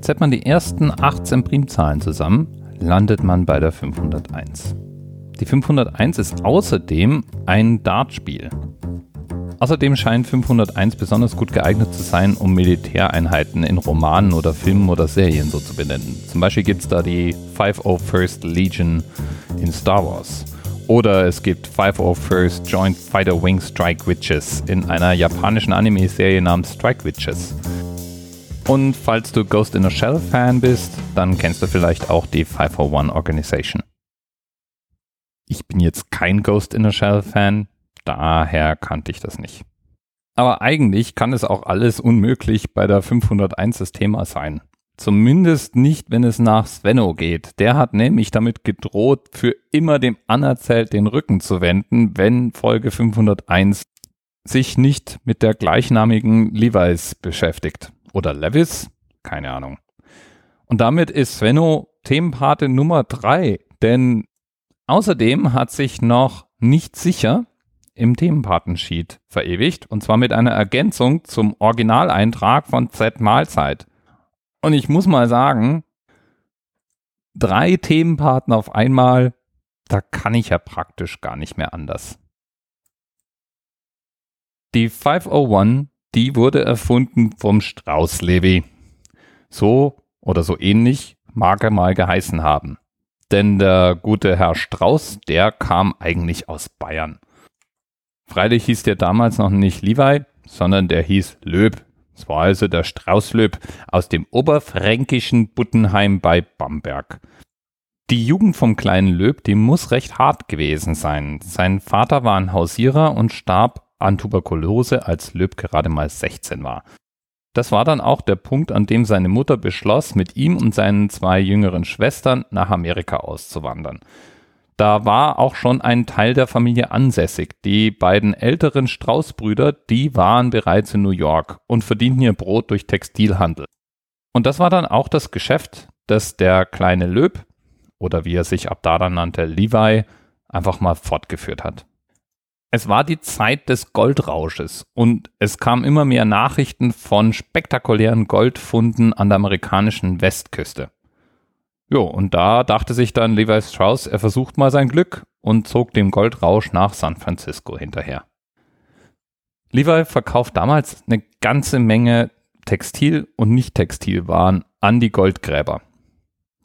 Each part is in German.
Zählt man die ersten 18 Primzahlen zusammen, landet man bei der 501. Die 501 ist außerdem ein Dartspiel. Außerdem scheint 501 besonders gut geeignet zu sein, um Militäreinheiten in Romanen oder Filmen oder Serien so zu benennen. Zum Beispiel gibt es da die 501st Legion in Star Wars. Oder es gibt 501st Joint Fighter Wing Strike Witches in einer japanischen Anime-Serie namens Strike Witches. Und falls du Ghost in a Shell Fan bist, dann kennst du vielleicht auch die 501 Organization. Ich bin jetzt kein Ghost in a Shell Fan, Daher kannte ich das nicht. Aber eigentlich kann es auch alles unmöglich bei der 501 das Thema sein. Zumindest nicht, wenn es nach Svenno geht. Der hat nämlich damit gedroht, für immer dem Anerzählt den Rücken zu wenden, wenn Folge 501 sich nicht mit der gleichnamigen Levi's beschäftigt. Oder Levis? Keine Ahnung. Und damit ist Svenno Themenpate Nummer 3, denn außerdem hat sich noch nicht sicher im Themenpartensheet verewigt und zwar mit einer Ergänzung zum Originaleintrag von Z Mahlzeit. Und ich muss mal sagen, drei Themenparten auf einmal, da kann ich ja praktisch gar nicht mehr anders. Die 501, die wurde erfunden vom Strauß-Levi. So oder so ähnlich mag er mal geheißen haben. Denn der gute Herr Strauß, der kam eigentlich aus Bayern. Freilich hieß der damals noch nicht Levi, sondern der hieß Löb. Es war also der Straußlöb aus dem oberfränkischen Buttenheim bei Bamberg. Die Jugend vom kleinen Löb, die muss recht hart gewesen sein. Sein Vater war ein Hausierer und starb an Tuberkulose, als Löb gerade mal 16 war. Das war dann auch der Punkt, an dem seine Mutter beschloss, mit ihm und seinen zwei jüngeren Schwestern nach Amerika auszuwandern. Da war auch schon ein Teil der Familie ansässig. Die beiden älteren Strauß-Brüder, die waren bereits in New York und verdienten ihr Brot durch Textilhandel. Und das war dann auch das Geschäft, das der kleine Löb, oder wie er sich ab da dann nannte, Levi, einfach mal fortgeführt hat. Es war die Zeit des Goldrausches und es kamen immer mehr Nachrichten von spektakulären Goldfunden an der amerikanischen Westküste. Jo, und da dachte sich dann Levi Strauss, er versucht mal sein Glück und zog dem Goldrausch nach San Francisco hinterher. Levi verkauft damals eine ganze Menge Textil- und Nicht-Textilwaren an die Goldgräber.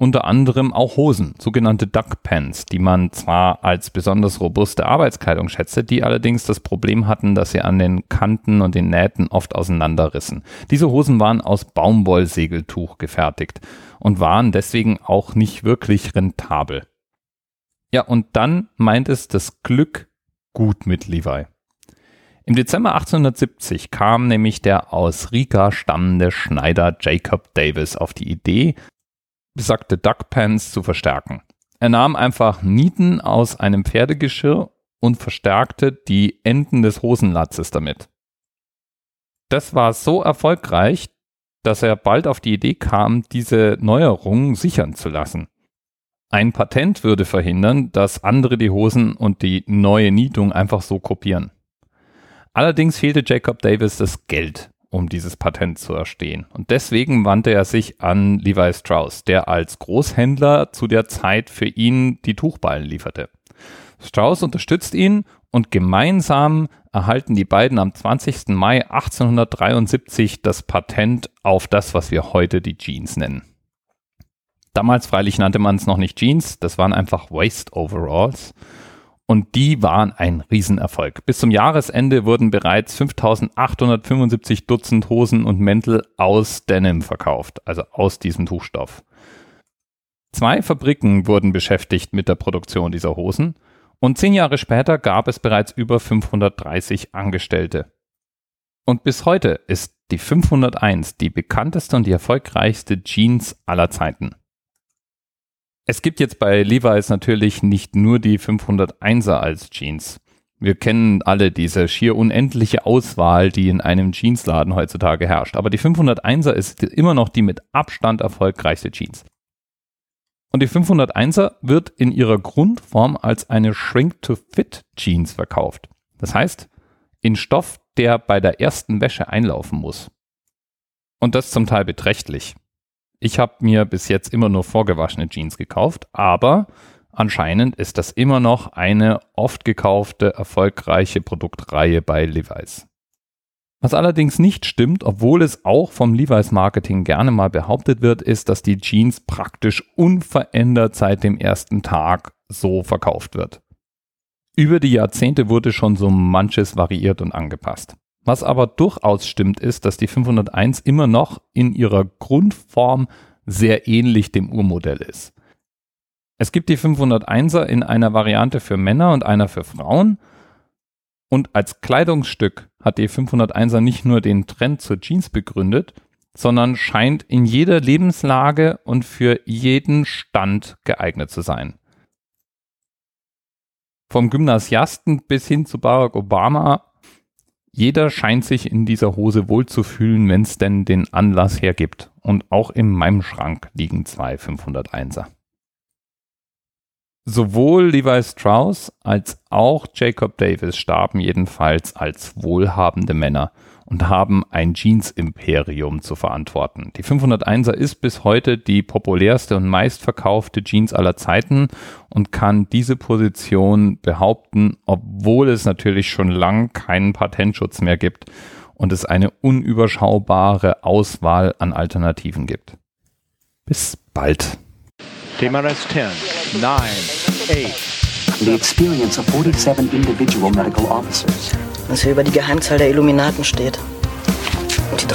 Unter anderem auch Hosen, sogenannte Duck Pants, die man zwar als besonders robuste Arbeitskleidung schätzte, die allerdings das Problem hatten, dass sie an den Kanten und den Nähten oft auseinanderrissen. Diese Hosen waren aus Baumwollsegeltuch gefertigt und waren deswegen auch nicht wirklich rentabel. Ja, und dann meint es das Glück gut mit Levi. Im Dezember 1870 kam nämlich der aus Riga stammende Schneider Jacob Davis auf die Idee, besagte Duckpants zu verstärken. Er nahm einfach Nieten aus einem Pferdegeschirr und verstärkte die Enden des Hosenlatzes damit. Das war so erfolgreich, dass er bald auf die Idee kam, diese Neuerung sichern zu lassen. Ein Patent würde verhindern, dass andere die Hosen und die neue Nietung einfach so kopieren. Allerdings fehlte Jacob Davis das Geld, um dieses Patent zu erstehen. Und deswegen wandte er sich an Levi Strauss, der als Großhändler zu der Zeit für ihn die Tuchballen lieferte. Strauss unterstützt ihn und gemeinsam erhalten die beiden am 20. Mai 1873 das Patent auf das, was wir heute die Jeans nennen. Damals freilich nannte man es noch nicht Jeans, das waren einfach Waist Overalls. Und die waren ein Riesenerfolg. Bis zum Jahresende wurden bereits 5875 Dutzend Hosen und Mäntel aus Denim verkauft, also aus diesem Tuchstoff. Zwei Fabriken wurden beschäftigt mit der Produktion dieser Hosen und zehn Jahre später gab es bereits über 530 Angestellte. Und bis heute ist die 501 die bekannteste und die erfolgreichste Jeans aller Zeiten. Es gibt jetzt bei Levi's natürlich nicht nur die 501er als Jeans. Wir kennen alle diese schier unendliche Auswahl, die in einem Jeansladen heutzutage herrscht. Aber die 501er ist immer noch die mit Abstand erfolgreichste Jeans. Und die 501er wird in ihrer Grundform als eine Shrink-to-Fit-Jeans verkauft. Das heißt, in Stoff, der bei der ersten Wäsche einlaufen muss. Und das zum Teil beträchtlich. Ich habe mir bis jetzt immer nur vorgewaschene Jeans gekauft, aber anscheinend ist das immer noch eine oft gekaufte, erfolgreiche Produktreihe bei Levi's. Was allerdings nicht stimmt, obwohl es auch vom Levi's Marketing gerne mal behauptet wird, ist, dass die Jeans praktisch unverändert seit dem ersten Tag so verkauft wird. Über die Jahrzehnte wurde schon so manches variiert und angepasst. Was aber durchaus stimmt, ist, dass die 501 immer noch in ihrer Grundform sehr ähnlich dem Urmodell ist. Es gibt die 501er in einer Variante für Männer und einer für Frauen. Und als Kleidungsstück hat die 501er nicht nur den Trend zur Jeans begründet, sondern scheint in jeder Lebenslage und für jeden Stand geeignet zu sein. Vom Gymnasiasten bis hin zu Barack Obama, jeder scheint sich in dieser Hose wohlzufühlen, wenn es denn den Anlass hergibt. Und auch in meinem Schrank liegen zwei 501er. Sowohl Levi Strauss als auch Jacob Davis starben jedenfalls als wohlhabende Männer und haben ein Jeans-Imperium zu verantworten. Die 501er ist bis heute die populärste und meistverkaufte Jeans aller Zeiten und kann diese Position behaupten, obwohl es natürlich schon lang keinen Patentschutz mehr gibt und es eine unüberschaubare Auswahl an Alternativen gibt. Bis bald. TMRS 10, 9, 8. The experience of 47 individual medical officers. Was hier über die Geheimzahl der Illuminaten steht.